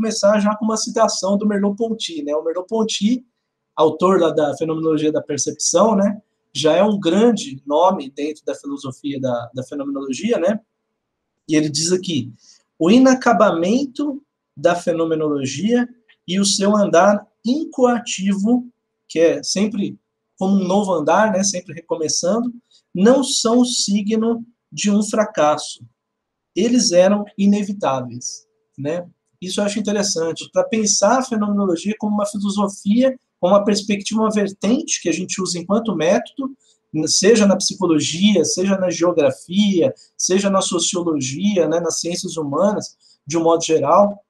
começar já com uma citação do Merleau-Ponty, né? O Merleau-Ponty, autor lá da Fenomenologia da Percepção, né? Já é um grande nome dentro da filosofia da, da fenomenologia, né? E ele diz aqui: o inacabamento da fenomenologia e o seu andar incoativo, que é sempre como um novo andar, né, sempre recomeçando, não são signo de um fracasso. Eles eram inevitáveis, né? Isso eu acho interessante, para pensar a fenomenologia como uma filosofia, como uma perspectiva, uma vertente que a gente usa enquanto método, seja na psicologia, seja na geografia, seja na sociologia, né, nas ciências humanas, de um modo geral,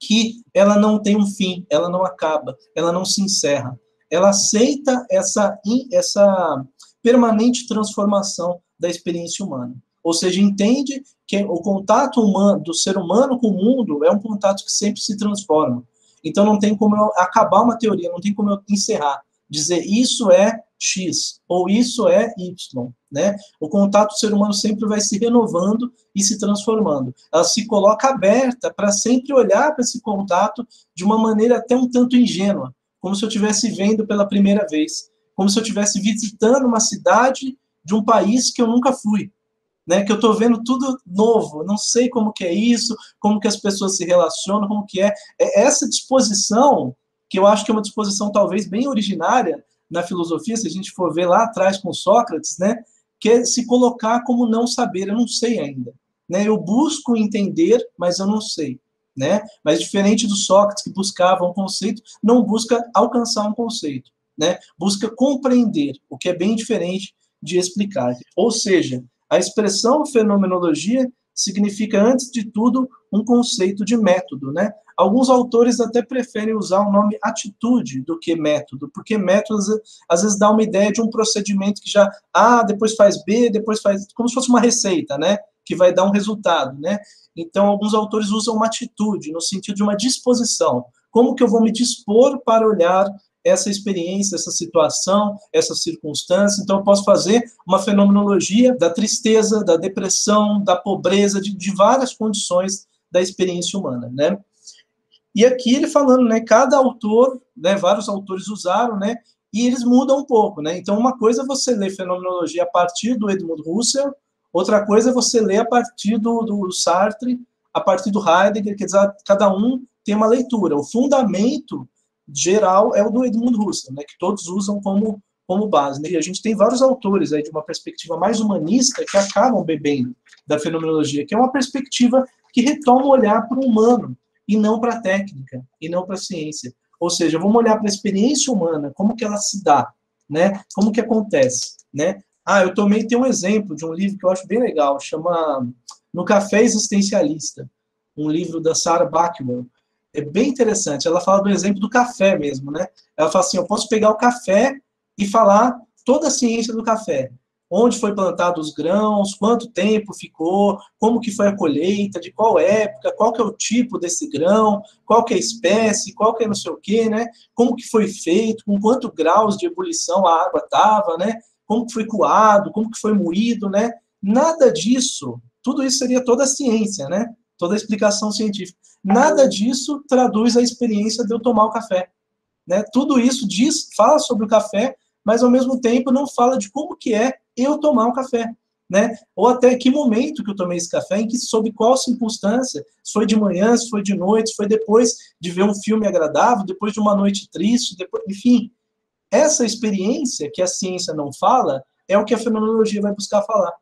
que ela não tem um fim, ela não acaba, ela não se encerra. Ela aceita essa, essa permanente transformação da experiência humana. Ou seja, entende que o contato humano, do ser humano com o mundo é um contato que sempre se transforma. Então não tem como eu acabar uma teoria, não tem como eu encerrar, dizer isso é X ou isso é Y, né? O contato do ser humano sempre vai se renovando e se transformando. Ela se coloca aberta para sempre olhar para esse contato de uma maneira até um tanto ingênua, como se eu estivesse vendo pela primeira vez, como se eu estivesse visitando uma cidade de um país que eu nunca fui, né? Que eu estou vendo tudo novo, não sei como que é isso, como que as pessoas se relacionam, como que é. é essa disposição que eu acho que é uma disposição talvez bem originária na filosofia, se a gente for ver lá atrás com Sócrates, né, que é se colocar como não saber, eu não sei ainda. Né? Eu busco entender, mas eu não sei. Né? Mas diferente do Sócrates, que buscava um conceito, não busca alcançar um conceito. Né? Busca compreender, o que é bem diferente de explicar. Ou seja, a expressão fenomenologia significa, antes de tudo, um conceito de método, né? Alguns autores até preferem usar o nome atitude do que método, porque método às vezes dá uma ideia de um procedimento que já A, depois faz B, depois faz como se fosse uma receita, né? Que vai dar um resultado, né? Então, alguns autores usam uma atitude, no sentido de uma disposição. Como que eu vou me dispor para olhar essa experiência, essa situação, essa circunstância. Então, eu posso fazer uma fenomenologia da tristeza, da depressão, da pobreza, de, de várias condições da experiência humana, né? E aqui ele falando, né, cada autor, né, vários autores usaram, né, e eles mudam um pouco, né? Então, uma coisa é você ler fenomenologia a partir do Edmund Husserl, outra coisa é você ler a partir do, do Sartre, a partir do Heidegger, quer dizer, cada um tem uma leitura. O fundamento geral é o do Edmund Husserl, né, que todos usam como, como base. Né? E a gente tem vários autores aí de uma perspectiva mais humanista que acabam bebendo da fenomenologia, que é uma perspectiva que retoma o olhar para o humano, e não para a técnica, e não para a ciência. Ou seja, vamos olhar para a experiência humana, como que ela se dá, né? Como que acontece, né? Ah, eu tomei, tem um exemplo de um livro que eu acho bem legal, chama No Café Existencialista, um livro da Sarah Bachman. É bem interessante, ela fala do exemplo do café mesmo, né? Ela fala assim, eu posso pegar o café e falar toda a ciência do café onde foi plantado os grãos, quanto tempo ficou, como que foi a colheita, de qual época, qual que é o tipo desse grão, qual que é a espécie, qual que é não sei o quê, né? Como que foi feito, com quantos graus de ebulição a água estava, né? Como que foi coado, como que foi moído, né? Nada disso, tudo isso seria toda a ciência, né? Toda a explicação científica. Nada disso traduz a experiência de eu tomar o café. Né? Tudo isso diz, fala sobre o café, mas ao mesmo tempo não fala de como que é eu tomar um café, né? Ou até que momento que eu tomei esse café, em que sob qual circunstância, se foi de manhã, se foi de noite, se foi depois de ver um filme agradável, depois de uma noite triste, depois, enfim, essa experiência que a ciência não fala é o que a fenomenologia vai buscar falar.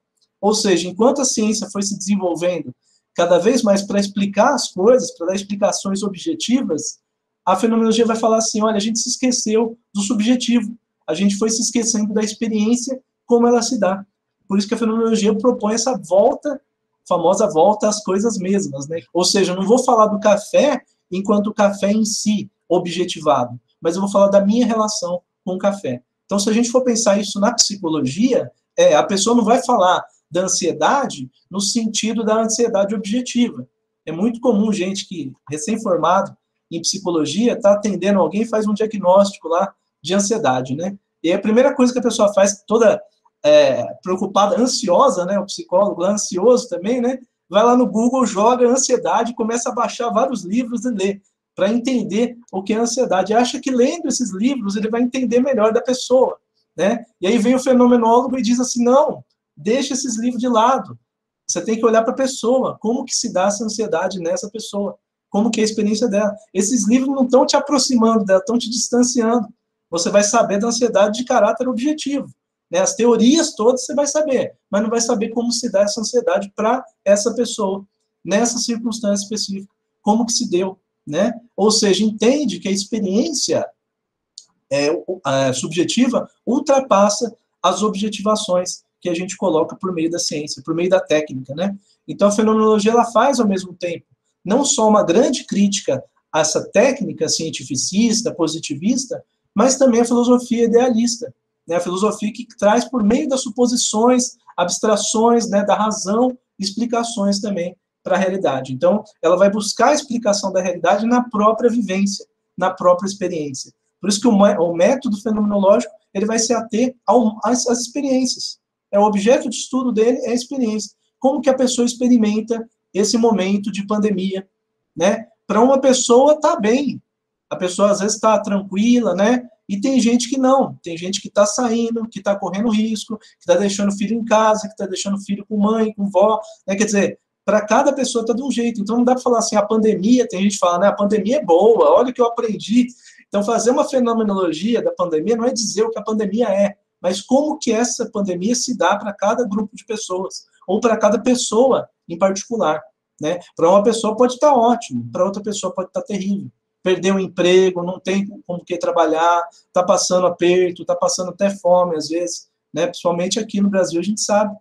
Ou seja, enquanto a ciência foi se desenvolvendo cada vez mais para explicar as coisas, para dar explicações objetivas, a fenomenologia vai falar assim: olha, a gente se esqueceu do subjetivo, a gente foi se esquecendo da experiência como ela se dá. Por isso que a fenomenologia propõe essa volta, famosa volta às coisas mesmas, né? Ou seja, eu não vou falar do café enquanto o café em si, objetivado, mas eu vou falar da minha relação com o café. Então, se a gente for pensar isso na psicologia, é, a pessoa não vai falar da ansiedade no sentido da ansiedade objetiva. É muito comum gente que, recém-formado em psicologia, está atendendo alguém e faz um diagnóstico lá de ansiedade, né? E a primeira coisa que a pessoa faz, toda é, preocupada, ansiosa, né? O psicólogo ansioso também, né? vai lá no Google, joga ansiedade, começa a baixar vários livros e lê, para entender o que é ansiedade. Acha que lendo esses livros ele vai entender melhor da pessoa, né? E aí vem o fenomenólogo e diz assim: não, deixa esses livros de lado. Você tem que olhar para a pessoa, como que se dá essa ansiedade nessa pessoa, como que é a experiência dela. Esses livros não estão te aproximando dela, estão te distanciando. Você vai saber da ansiedade de caráter objetivo. Né? As teorias todas você vai saber, mas não vai saber como se dá essa ansiedade para essa pessoa, nessa circunstância específica, como que se deu, né? Ou seja, entende que a experiência é, a subjetiva ultrapassa as objetivações que a gente coloca por meio da ciência, por meio da técnica, né? Então a fenomenologia ela faz ao mesmo tempo não só uma grande crítica a essa técnica cientificista, positivista, mas também a filosofia idealista, né, a filosofia que traz por meio das suposições, abstrações, né, da razão, explicações também para a realidade. Então, ela vai buscar a explicação da realidade na própria vivência, na própria experiência. Por isso que o, método fenomenológico ele vai se ater às experiências. É o objeto de estudo dele é a experiência. Como que a pessoa experimenta esse momento de pandemia, né? Para uma pessoa tá bem, a pessoa às vezes está tranquila, né? E tem gente que não, tem gente que está saindo, que está correndo risco, que está deixando o filho em casa, que está deixando o filho com mãe, com vó, né? Quer dizer, para cada pessoa está de um jeito. Então não dá para falar assim, a pandemia, tem gente que fala, né? A pandemia é boa, olha o que eu aprendi. Então fazer uma fenomenologia da pandemia não é dizer o que a pandemia é, mas como que essa pandemia se dá para cada grupo de pessoas, ou para cada pessoa em particular. Né? Para uma pessoa pode estar tá ótimo, para outra pessoa pode estar tá terrível perdeu o emprego, não tem como que trabalhar, está passando aperto, está passando até fome às vezes, né? Principalmente aqui no Brasil a gente sabe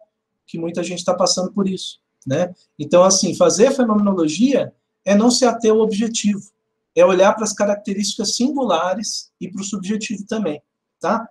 que muita gente está passando por isso, né? Então assim, fazer fenomenologia é não se ater ao objetivo, é olhar para as características singulares e para o subjetivo também, tá?